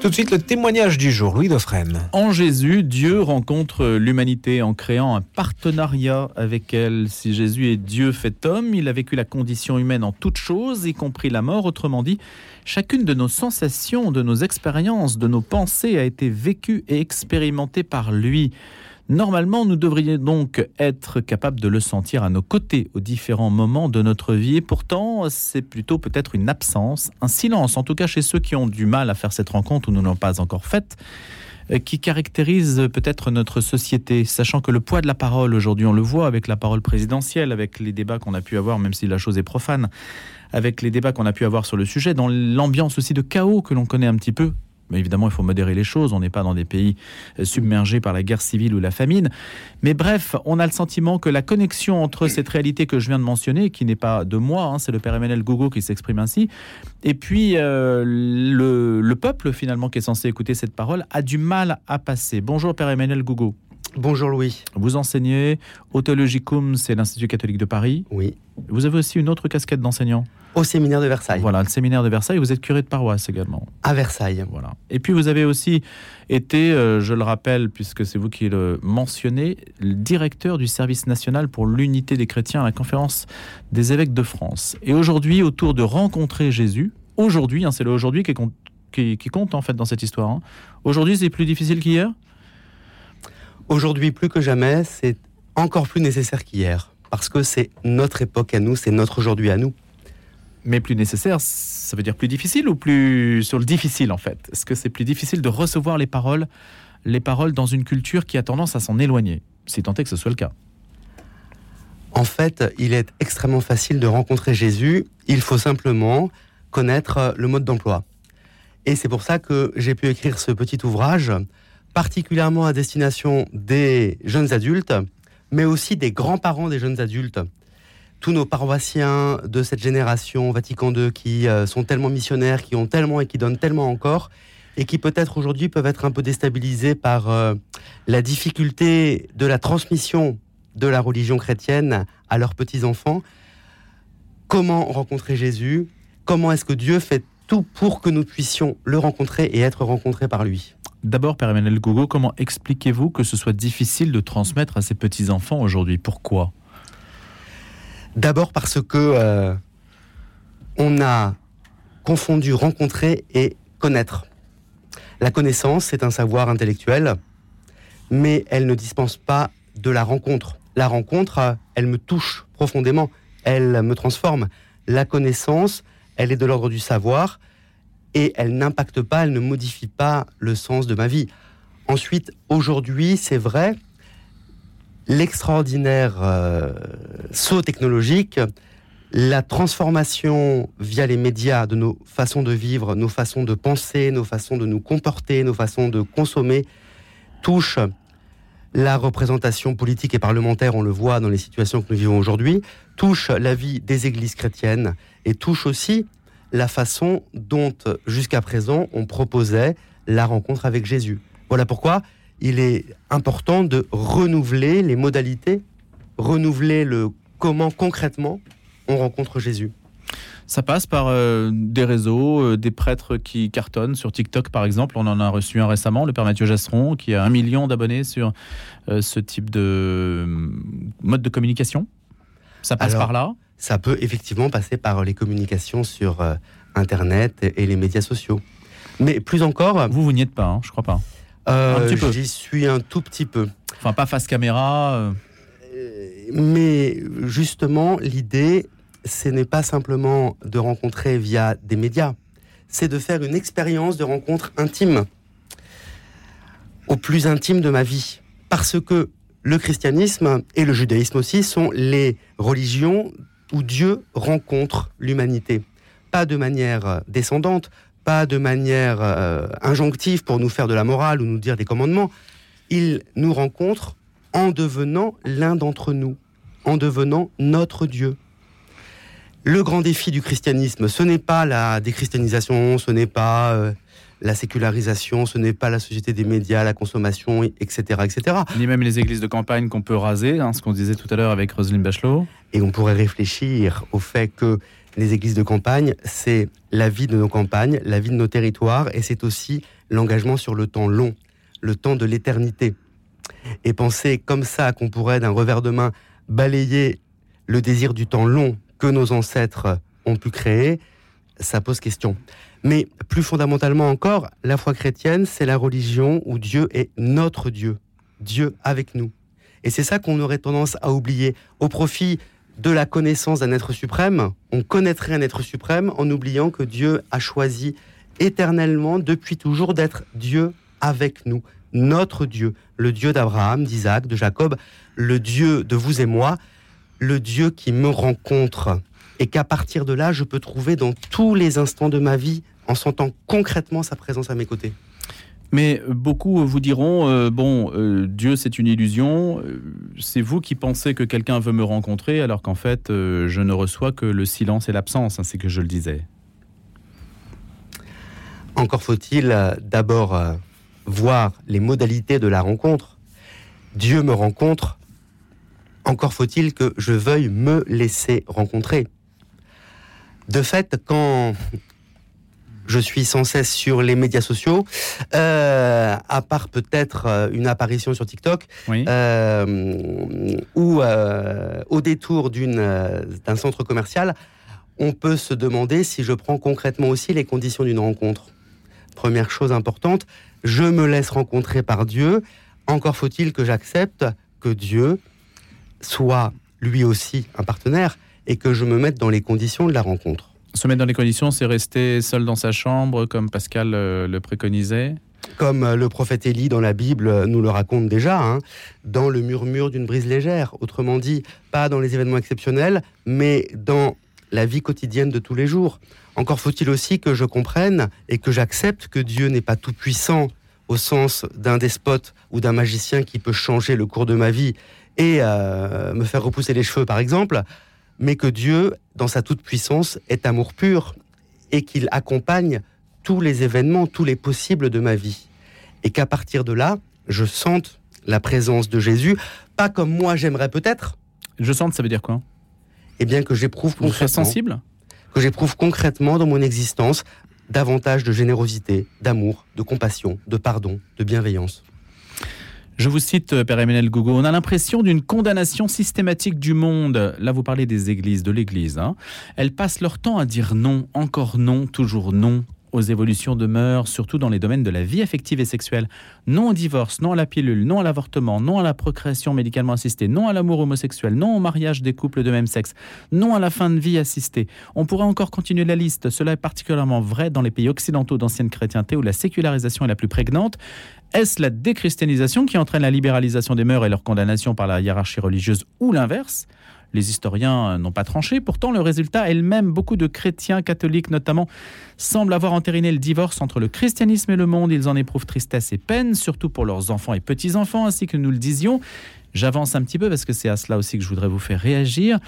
Tout de suite, le témoignage du jour, Louis Dauphren. En Jésus, Dieu rencontre l'humanité en créant un partenariat avec elle. Si Jésus est Dieu fait homme, il a vécu la condition humaine en toutes choses, y compris la mort. Autrement dit, chacune de nos sensations, de nos expériences, de nos pensées a été vécue et expérimentée par lui. Normalement, nous devrions donc être capables de le sentir à nos côtés aux différents moments de notre vie. Et pourtant, c'est plutôt peut-être une absence, un silence, en tout cas chez ceux qui ont du mal à faire cette rencontre ou ne l'ont pas encore faite euh, qui caractérise peut-être notre société, sachant que le poids de la parole aujourd'hui, on le voit avec la parole présidentielle, avec les débats qu'on a pu avoir, même si la chose est profane, avec les débats qu'on a pu avoir sur le sujet, dans l'ambiance aussi de chaos que l'on connaît un petit peu, mais évidemment, il faut modérer les choses. On n'est pas dans des pays euh, submergés par la guerre civile ou la famine. Mais bref, on a le sentiment que la connexion entre cette réalité que je viens de mentionner, qui n'est pas de moi, hein, c'est le père Emmanuel Gogo qui s'exprime ainsi, et puis euh, le, peuple finalement qui est censé écouter cette parole, a du mal à passer. Bonjour père Emmanuel Gogo. Bonjour Louis. Vous enseignez au Theologicum, c'est l'Institut catholique de Paris. Oui. Vous avez aussi une autre casquette d'enseignant au séminaire de Versailles. Voilà, le séminaire de Versailles. Vous êtes curé de paroisse également. À Versailles. Voilà. Et puis vous avez aussi été, euh, je le rappelle, puisque c'est vous qui le mentionnez, le directeur du service national pour l'unité des chrétiens à la conférence des évêques de France. Et aujourd'hui, autour de rencontrer Jésus, aujourd'hui, hein, c'est le aujourd'hui qui, qui, compte en fait dans cette histoire. Hein. Aujourd'hui, c'est plus difficile qu'hier? Aujourd'hui, plus que jamais, c'est encore plus nécessaire qu'hier. Parce que c'est notre époque à nous, c'est notre aujourd'hui à nous. Mais plus nécessaire, ça veut dire plus difficile ou plus sur le difficile en fait? Est-ce que c'est plus difficile de recevoir les paroles, les paroles dans une culture qui a tendance à s'en éloigner Si tant est que ce soit le cas? En fait, il est extrêmement facile de rencontrer Jésus. Il faut simplement connaître le mode d'emploi. Et c'est pour ça que j'ai pu écrire ce petit ouvrage, particulièrement à destination des jeunes adultes, mais aussi des grands-parents des jeunes adultes tous nos paroissiens de cette génération Vatican II qui euh, sont tellement missionnaires, qui ont tellement et qui donnent tellement encore, et qui peut-être aujourd'hui peuvent être un peu déstabilisés par euh, la difficulté de la transmission de la religion chrétienne à leurs petits-enfants. Comment rencontrer Jésus? Comment est-ce que Dieu fait tout pour que nous puissions le rencontrer et être rencontrés par lui? D'abord, Père Emmanuel Gogo, comment expliquez-vous que ce soit difficile de transmettre à ses petits-enfants aujourd'hui? Pourquoi? D'abord parce que euh, on a confondu rencontrer et connaître. La connaissance, c'est un savoir intellectuel, mais elle ne dispense pas de la rencontre. La rencontre, elle me touche profondément, elle me transforme. La connaissance, elle est de l'ordre du savoir et elle n'impacte pas, elle ne modifie pas le sens de ma vie. Ensuite, aujourd'hui, c'est vrai, l'extraordinaire euh, saut technologique, la transformation via les médias de nos façons de vivre, nos façons de penser, nos façons de nous comporter, nos façons de consommer, touche la représentation politique et parlementaire, on le voit dans les situations que nous vivons aujourd'hui, touche la vie des églises chrétiennes et touche aussi la façon dont jusqu'à présent on proposait la rencontre avec Jésus. Voilà pourquoi il est important de renouveler les modalités, renouveler le comment concrètement on rencontre Jésus. Ça passe par euh, des réseaux, euh, des prêtres qui cartonnent sur TikTok par exemple. On en a reçu un récemment, le Père Mathieu Jasseron, qui a un million d'abonnés sur euh, ce type de mode de communication. Ça passe par là? Ça peut effectivement passer par les communications sur Internet et les médias sociaux. Mais plus encore... Vous, vous n'y êtes pas, hein, je crois pas. Euh, j'y suis un tout petit peu. Enfin, pas face caméra. Euh. Mais justement, l'idée, ce n'est pas simplement de rencontrer via des médias, c'est de faire une expérience de rencontre intime, au plus intime de ma vie. Parce que le christianisme et le judaïsme aussi sont les religions où Dieu rencontre l'humanité. Pas de manière descendante, pas de manière euh, injonctive pour nous faire de la morale ou nous dire des commandements. Il nous rencontre en devenant l'un d'entre nous, en devenant notre Dieu. Le grand défi du christianisme, ce n'est pas la déchristianisation, ce n'est pas euh, la sécularisation, ce n'est pas la société des médias, la consommation, etc., etc. Ni même les églises de campagne qu'on peut raser, hein, ce qu'on disait tout à l'heure avec Roselyne Bachelot. Et on pourrait réfléchir au fait que les églises de campagne, c'est la vie de nos campagnes, la vie de nos territoires, et c'est aussi l'engagement sur le temps long, le temps de l'éternité. Et penser comme ça qu'on pourrait d'un revers de main balayer le désir du temps long que nos ancêtres ont pu créer, ça pose question. Mais plus fondamentalement encore, la foi chrétienne, c'est la religion où Dieu est notre Dieu, Dieu avec nous. Et c'est ça qu'on aurait tendance à oublier au profit de la connaissance d'un être suprême. On connaîtrait un être suprême en oubliant que Dieu a choisi éternellement, depuis toujours, d'être Dieu avec nous, notre Dieu, le Dieu d'Abraham, d'Isaac, de Jacob, le Dieu de vous et moi, le Dieu qui me rencontre et qu'à partir de là, je peux trouver dans tous les instants de ma vie en sentant concrètement sa présence à mes côtés. Mais beaucoup vous diront, euh, bon, euh, Dieu c'est une illusion, euh, c'est vous qui pensez que quelqu'un veut me rencontrer alors qu'en fait je ne reçois que le silence et l'absence, c'est que je le disais. Encore faut-il d'abord voir les modalités de la rencontre. Dieu me rencontre, encore faut-il que je veuille me laisser rencontrer. De fait, quand je suis sans cesse sur les médias sociaux, euh, à part peut-être euh, une apparition sur TikTok, euh, ou au détour d'un centre commercial, on peut se demander si je prends concrètement aussi les conditions d'une rencontre. Première chose importante, je me laisse rencontrer par Dieu. Encore faut-il que j'accepte que Dieu soit lui aussi un partenaire et que je me mette dans les conditions de la rencontre. Se mettre dans les conditions, c'est rester seul dans sa chambre, comme Pascal euh, le préconisait comme euh, le prophète Élie dans la Bible euh, nous le raconte déjà, hein, dans le murmure d'une brise légère. Autrement dit, pas dans les événements exceptionnels, mais dans la vie quotidienne de tous les jours. Encore faut-il aussi que je comprenne et que j'accepte que Dieu n'est pas tout puissant au sens d'un despote ou d'un magicien qui peut changer le cours de ma vie et me faire repousser les cheveux, par exemple mais que Dieu, dans sa toute-puissance, est amour pur et qu'il accompagne tous les événements, tous les possibles de ma vie. Et qu'à partir de là, je sente la présence de Jésus, pas comme moi j'aimerais peut-être. Je sente, ça veut dire quoi? Eh bien que j'éprouve concrètement. sensible? Que j'éprouve concrètement dans mon existence davantage de générosité, d'amour, de compassion, de pardon, de bienveillance. Je vous cite, euh, Père Emmanuel Gougo, on a l'impression d'une condamnation systématique du monde. Là, vous parlez des églises, de l'Église. Hein. Elles passent leur temps à dire non, encore non, toujours non, aux évolutions de mœurs, surtout dans les domaines de la vie affective et sexuelle. Non au divorce, non à la pilule, non à l'avortement, non à la procréation médicalement assistée, non à l'amour homosexuel, non au mariage des couples de même sexe, non à la fin de vie assistée. On pourrait encore continuer la liste. Cela est particulièrement vrai dans les pays occidentaux d'ancienne chrétienté où la sécularisation est la plus prégnante. Est-ce la déchristianisation qui entraîne la libéralisation des mœurs et leur condamnation par la hiérarchie religieuse ou l'inverse? Les historiens n'ont pas tranché. Pourtant, le résultat est le même. Beaucoup de chrétiens catholiques, notamment, semblent avoir entériné le divorce entre le christianisme et le monde. Ils en éprouvent tristesse et peine, surtout pour leurs enfants et petits-enfants, ainsi que nous le disions. J'avance un petit peu parce que c'est à cela aussi que je voudrais vous faire réagir.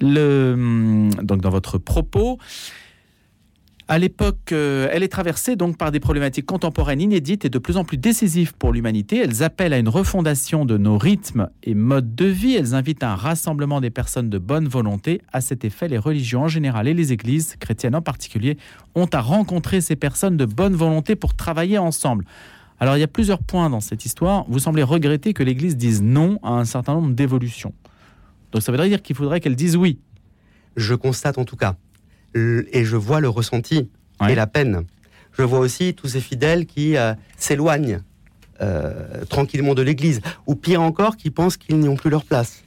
Le, donc, dans votre propos, à l'époque, euh, elle est traversée donc par des problématiques contemporaines inédites et de plus en plus décisives pour l'humanité. Elles appellent à une refondation de nos rythmes et modes de vie. Elles invitent à un rassemblement des personnes de bonne volonté. À cet effet, les religions en général et les églises, chrétiennes en particulier, ont à rencontrer ces personnes de bonne volonté pour travailler ensemble. Alors il y a plusieurs points dans cette histoire. Vous semblez regretter que l'Église dise non à un certain nombre d'évolutions. Donc ça voudrait dire qu'il faudrait qu'elle dise oui. Je constate en tout cas et je vois le ressenti et la peine. Je vois aussi tous ces fidèles qui euh, s'éloignent euh, tranquillement de l'Église, ou pire encore, qui pensent qu'ils n'y ont plus leur place.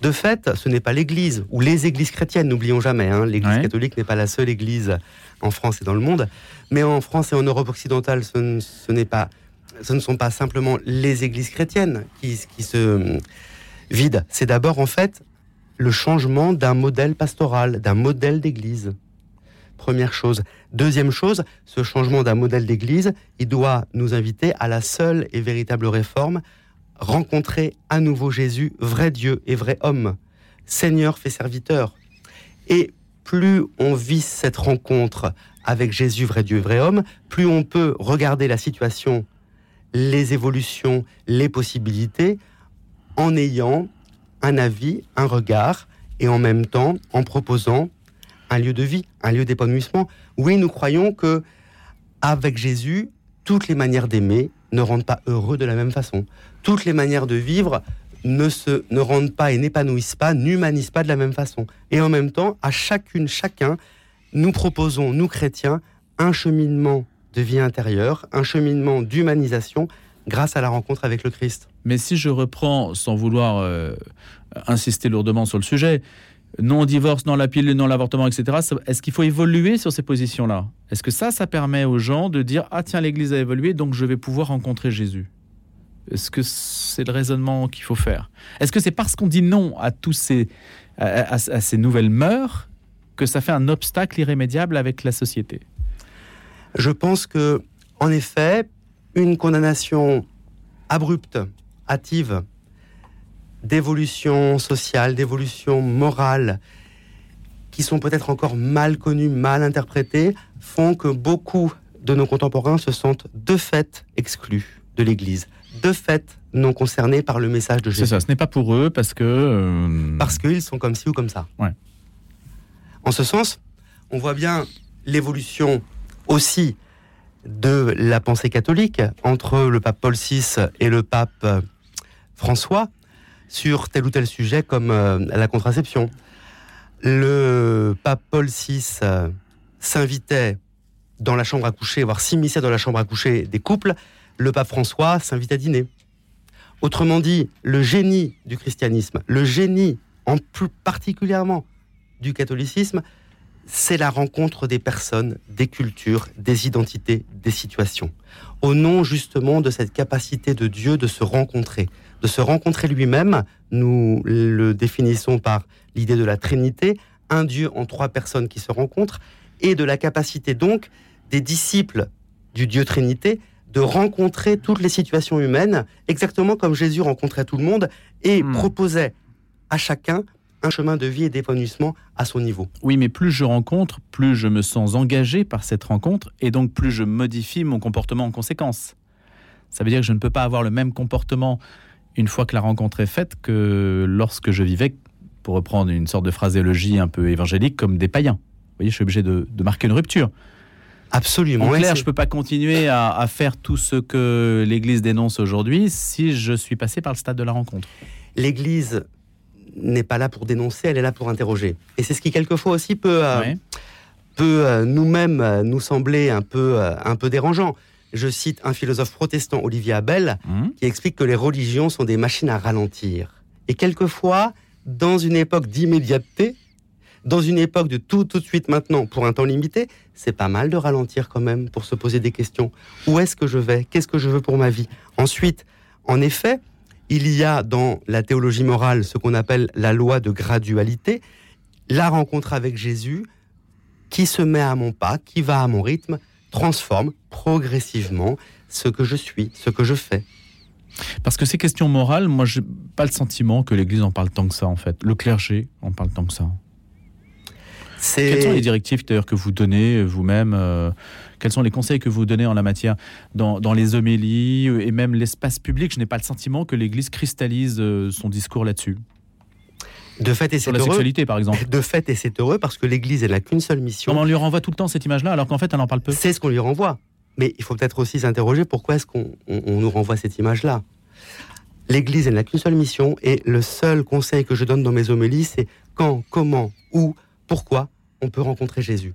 De fait, ce n'est pas l'Église ou les églises chrétiennes, n'oublions jamais. Hein, L'Église catholique n'est pas la seule Église en France et dans le monde, mais en France et en Europe occidentale, ce, n'est pas, ce ne sont pas simplement les églises chrétiennes qui, qui se euh, vident. C'est d'abord en fait le changement d'un modèle pastoral, d'un modèle d'église. Première chose. Deuxième chose, ce changement d'un modèle d'église, il doit nous inviter à la seule et véritable réforme, rencontrer à nouveau Jésus, vrai Dieu et vrai homme, Seigneur fait serviteur. Et plus on vit cette rencontre avec Jésus, vrai Dieu, vrai homme, plus on peut regarder la situation, les évolutions, les possibilités, en ayant un avis, un regard, et en même temps en proposant un lieu de vie, un lieu d'épanouissement. Oui, nous croyons que avec Jésus, toutes les manières d'aimer ne rendent pas heureux de la même façon. Toutes les manières de vivre ne se ne rendent pas et n'épanouissent pas, n'humanisent pas de la même façon. Et en même temps, à chacune, chacun, nous proposons, nous chrétiens, un cheminement de vie intérieure, un cheminement d'humanisation grâce à la rencontre avec le Christ. Mais si je reprends, sans vouloir euh, insister lourdement sur le sujet, non-divorce, non la pilule, non l'avortement, etc., est-ce qu'il faut évoluer sur ces positions-là? Est-ce que ça, ça permet aux gens de dire Ah, tiens, l'Église a évolué, donc je vais pouvoir rencontrer Jésus Est-ce que c'est le raisonnement qu'il faut faire? Est-ce que c'est parce qu'on dit non à tous ces, à, à ces nouvelles mœurs que ça fait un obstacle irrémédiable avec la société? Je pense que, en effet, une condamnation abrupte, hâtive, d'évolution sociale, d'évolution morale, qui sont peut-être encore mal connues, mal interprétées, font que beaucoup de nos contemporains se sentent de fait exclus de l'Église, de fait non concernés par le message de Jésus. C'est ça, ce n'est pas pour eux parce que... Euh... Parce qu'ils sont comme ci ou comme ça. Ouais. En ce sens, on voit bien l'évolution aussi de la pensée catholique entre le pape Paul VI et le pape François sur tel ou tel sujet comme euh, la contraception. Le pape Paul VI euh, s'invitait dans la chambre à coucher, voire s'immisçait dans la chambre à coucher des couples. Le pape François s'invitait à dîner. Autrement dit, le génie du christianisme, le génie en plus particulièrement du catholicisme, c'est la rencontre des personnes, des cultures, des identités, des situations. Au nom justement de cette capacité de Dieu de se rencontrer, de se rencontrer lui-même, nous le définissons par l'idée de la Trinité, un Dieu en trois personnes qui se rencontrent, et de la capacité donc des disciples du Dieu Trinité de rencontrer toutes les situations humaines, exactement comme Jésus rencontrait tout le monde et Hmm. proposait à chacun un chemin de vie et d'épanouissement à son niveau. Oui, mais plus je rencontre, plus je me sens engagé par cette rencontre et donc plus je modifie mon comportement en conséquence. Ça veut dire que je ne peux pas avoir le même comportement une fois que la rencontre est faite que lorsque je vivais, pour reprendre une sorte de phraséologie un peu évangélique, comme des païens. Vous voyez, je suis obligé de, de marquer une rupture. Absolument. En clair, je ne peux pas continuer à, à faire tout ce que l'Église dénonce aujourd'hui si je suis passé par le stade de la rencontre. L'Église n'est pas là pour dénoncer, elle est là pour interroger. Et c'est ce qui quelquefois aussi peut, euh, Ouais. peut euh, nous-mêmes euh, nous sembler un peu, euh, un peu dérangeant. Je cite un philosophe protestant, Olivier Abel, Hum, qui explique que les religions sont des machines à ralentir. Et quelquefois, dans une époque d'immédiateté, dans une époque de tout, tout de suite maintenant, pour un temps limité, c'est pas mal de ralentir quand même pour se poser des questions. Où est-ce que je vais? Qu'est-ce que je veux pour ma vie? Ensuite, en effet, il y a dans la théologie morale ce qu'on appelle la loi de gradualité, la rencontre avec Jésus qui se met à mon pas, qui va à mon rythme, transforme progressivement ce que je suis, ce que je fais. Parce que ces questions morales, moi, j'ai pas le sentiment que l'Église en parle tant que ça, en fait. Le clergé en parle tant que ça. Quelles sont les directives d'ailleurs que vous donnez euh, vous-même euh, Quels sont les conseils que vous donnez en la matière dans, dans les homélies euh, et même l'espace public? Je n'ai pas le sentiment que l'Église cristallise son discours là-dessus. de fait et c'est la heureux. sexualité, par exemple. De fait et c'est heureux parce que l'Église elle n'a qu'une seule mission. Comment on lui renvoie tout le temps cette image-là alors qu'en fait elle en parle peu? C'est ce qu'on lui renvoie. Mais il faut peut-être aussi s'interroger pourquoi est-ce qu'on on- on nous renvoie cette image-là? L'Église, elle n'a qu'une seule mission et le seul conseil que je donne dans mes homélies, c'est quand, comment, où, pourquoi on peut rencontrer Jésus.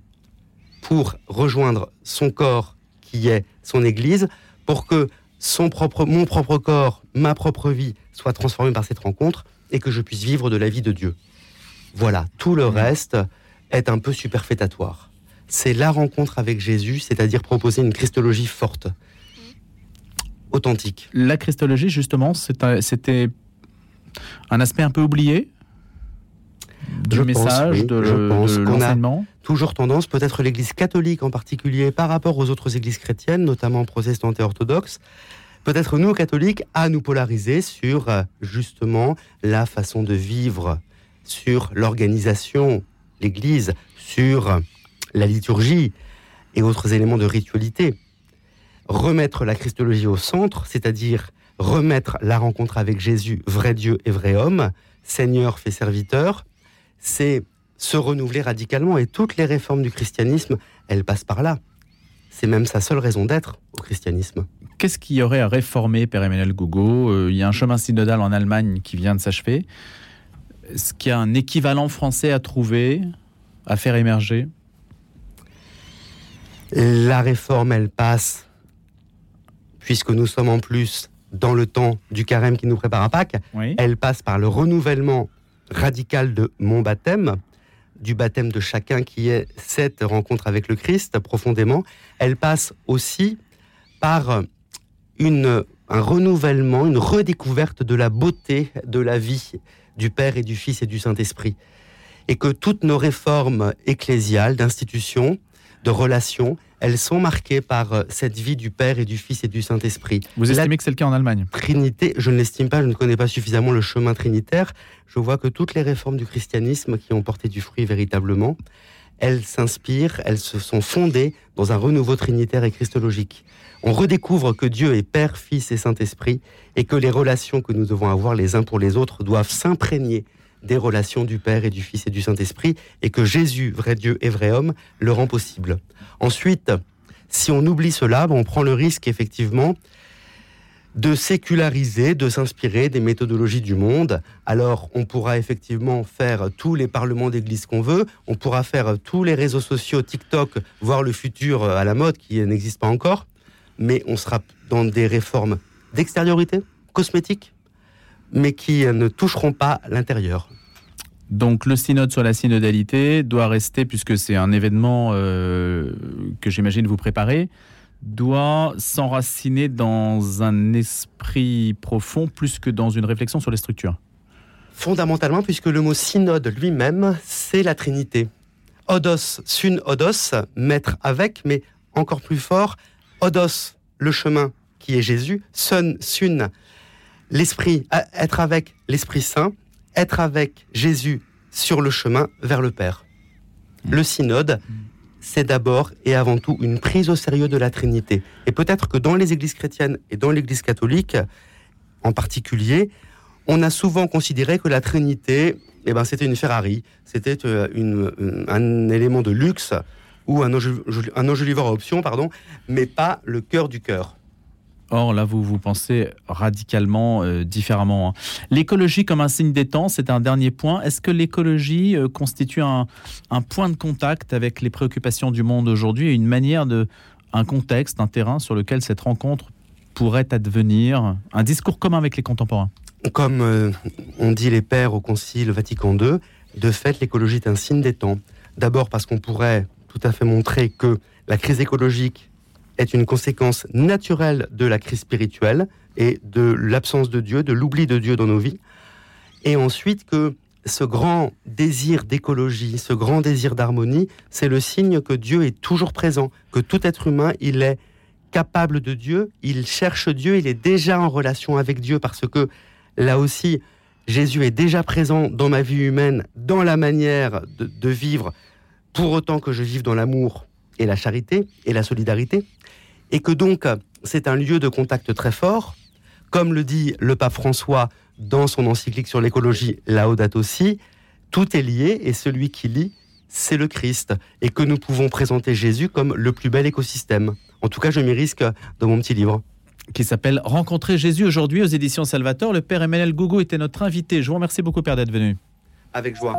Pour rejoindre son corps qui est son Église, pour que son propre, mon propre corps, ma propre vie soit transformée par cette rencontre et que je puisse vivre de la vie de Dieu. Voilà, tout le reste est un peu superfétatoire. C'est la rencontre avec Jésus, c'est-à-dire proposer une christologie forte, authentique. La christologie, justement, un- c'était un aspect un peu oublié du Je pense, message, oui, de, pense de qu'on a- l'enseignement. Toujours tendance, peut-être l'Église catholique en particulier, par rapport aux autres églises chrétiennes, notamment protestantes et orthodoxes, peut-être nous catholiques, à nous polariser sur euh, justement la façon de vivre, sur l'organisation l'Église, sur la liturgie et autres éléments de ritualité. Remettre la Christologie au centre, c'est-à-dire remettre la rencontre avec Jésus, vrai Dieu et vrai homme, Seigneur fait serviteur, c'est se renouveler radicalement. Et toutes les réformes du christianisme, elles passent par là. C'est même sa seule raison d'être au christianisme. Qu'est-ce qu'il y aurait à réformer, Père Emmanuel Gougo euh, Il y a un chemin synodal en Allemagne qui vient de s'achever. Est-ce qu'il y a un équivalent français à trouver, à faire émerger? La réforme, elle passe, puisque nous sommes en plus dans le temps du carême qui nous prépare à Pâques, elle passe par le renouvellement radical de mon baptême, du baptême de chacun qui est cette rencontre avec le Christ profondément. Elle passe aussi par une, un renouvellement, une redécouverte de la beauté de la vie du Père et du Fils et du Saint-Esprit. Et que toutes nos réformes ecclésiales, d'institutions, de relations, elles sont marquées par euh, cette vie du Père et du Fils et du Saint-Esprit. Vous estimez que c'est le cas en Allemagne? Trinité, je ne l'estime pas, je ne connais pas suffisamment le chemin trinitaire. Je vois que toutes les réformes du christianisme qui ont porté du fruit véritablement, elles s'inspirent, elles se sont fondées dans un renouveau trinitaire et christologique. On redécouvre que Dieu est Père, Fils et Saint-Esprit et que les relations que nous devons avoir les uns pour les autres doivent s'imprégner des relations du Père et du Fils et du Saint-Esprit, et que Jésus, vrai Dieu et vrai homme, le rend possible. Ensuite, si on oublie cela, on prend le risque effectivement de séculariser, de s'inspirer des méthodologies du monde. Alors, on pourra effectivement faire tous les parlements d'église qu'on veut, on pourra faire tous les réseaux sociaux, TikTok, voir le futur à la mode qui n'existe pas encore, mais on sera dans des réformes d'extériorité, cosmétiques, mais qui ne toucheront pas l'intérieur. Donc le synode sur la synodalité doit rester, puisque c'est un événement euh, que j'imagine vous préparez, doit s'enraciner dans un esprit profond plus que dans une réflexion sur les structures. Fondamentalement, puisque le mot synode lui-même, c'est la Trinité. Odos, sun odos, mettre avec, mais encore plus fort, odos, le chemin qui est Jésus, sun, sun, l'esprit, être avec l'Esprit Saint, être avec Jésus sur le chemin vers le Père. Le synode, c'est d'abord et avant tout une prise au sérieux de la Trinité. Et peut-être que dans les églises chrétiennes et dans l'église catholique en particulier, on a souvent considéré que la Trinité, eh ben, c'était une Ferrari, c'était euh, un élément de luxe ou un, un enjoliveur à option, pardon, mais pas le cœur du cœur. Or, là, vous vous pensez radicalement euh, différemment. Hein. L'écologie comme un signe des temps, c'est un dernier point. Est-ce que l'écologie euh, constitue un, point de contact avec les préoccupations du monde aujourd'hui et une manière de, un contexte, un terrain sur lequel cette rencontre pourrait advenir, un discours commun avec les contemporains Comme euh, on dit les pères au Concile Vatican II, de fait, l'écologie est un signe des temps. D'abord parce qu'on pourrait tout à fait montrer que la crise écologique est une conséquence naturelle de la crise spirituelle et de l'absence de Dieu, de l'oubli de Dieu dans nos vies. Et ensuite que ce grand désir d'écologie, ce grand désir d'harmonie, c'est le signe que Dieu est toujours présent, que tout être humain, il est capable de Dieu, il cherche Dieu, il est déjà en relation avec Dieu parce que là aussi, Jésus est déjà présent dans ma vie humaine, dans la manière de, de vivre, pour autant que je vive dans l'amour et la charité et la solidarité et que donc c'est un lieu de contact très fort, comme le dit le pape François dans son encyclique sur l'écologie Laudato Si, tout est lié et celui qui lit, c'est le Christ, et que nous pouvons présenter Jésus comme le plus bel écosystème. En tout cas, je m'y risque dans mon petit livre. Qui s'appelle Rencontrer Jésus aujourd'hui aux éditions Salvator. Le Père Emmanuel Gougou était notre invité. Je vous remercie beaucoup, Père, d'être venu. Avec joie.